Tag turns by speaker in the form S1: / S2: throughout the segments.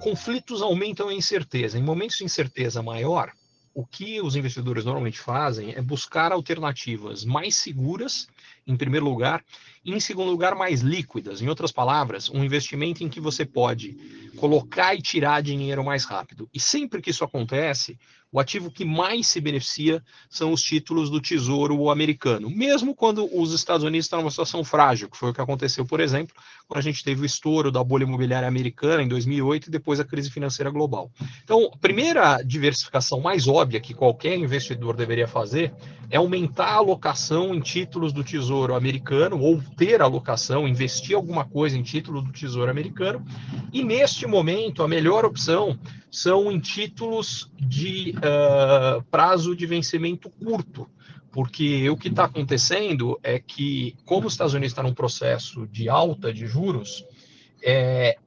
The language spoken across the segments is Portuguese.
S1: Conflitos aumentam a incerteza. Em momentos de incerteza maior, o que os investidores normalmente fazem é buscar alternativas mais seguras, em primeiro lugar, em segundo lugar, mais líquidas. Em outras palavras, um investimento em que você pode colocar e tirar dinheiro mais rápido. E sempre que isso acontece, o ativo que mais se beneficia são os títulos do Tesouro americano, mesmo quando os Estados Unidos estão numa situação frágil, que foi o que aconteceu, por exemplo, quando a gente teve o estouro da bolha imobiliária americana em 2008 e depois a crise financeira global. Então, a primeira diversificação mais óbvia que qualquer investidor deveria fazer é aumentar a alocação em títulos do Tesouro americano ou ter alocação, investir alguma coisa em título do Tesouro americano. E neste momento, a melhor opção são em títulos de uh, prazo de vencimento curto, porque o que está acontecendo é que, como os Estados Unidos está num processo de alta de juros é,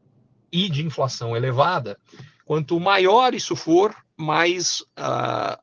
S1: e de inflação elevada, quanto maior isso for, mais uh,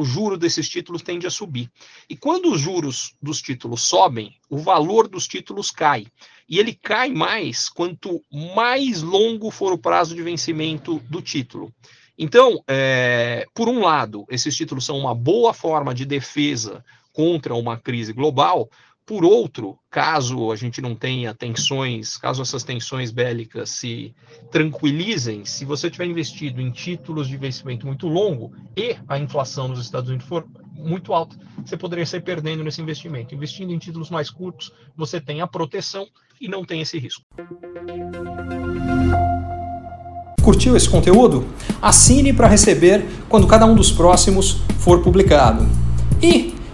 S1: o juro desses títulos tende a subir. E quando os juros dos títulos sobem, o valor dos títulos cai. E ele cai mais quanto mais longo for o prazo de vencimento do título. Então, é, por um lado, esses títulos são uma boa forma de defesa contra uma crise global, por outro, caso a gente não tenha tensões, caso essas tensões bélicas se tranquilizem, se você tiver investido em títulos de investimento muito longo e a inflação nos Estados Unidos for muito alta, você poderia sair perdendo nesse investimento. Investindo em títulos mais curtos, você tem a proteção e não tem esse risco.
S2: Curtiu esse conteúdo? Assine para receber quando cada um dos próximos for publicado. E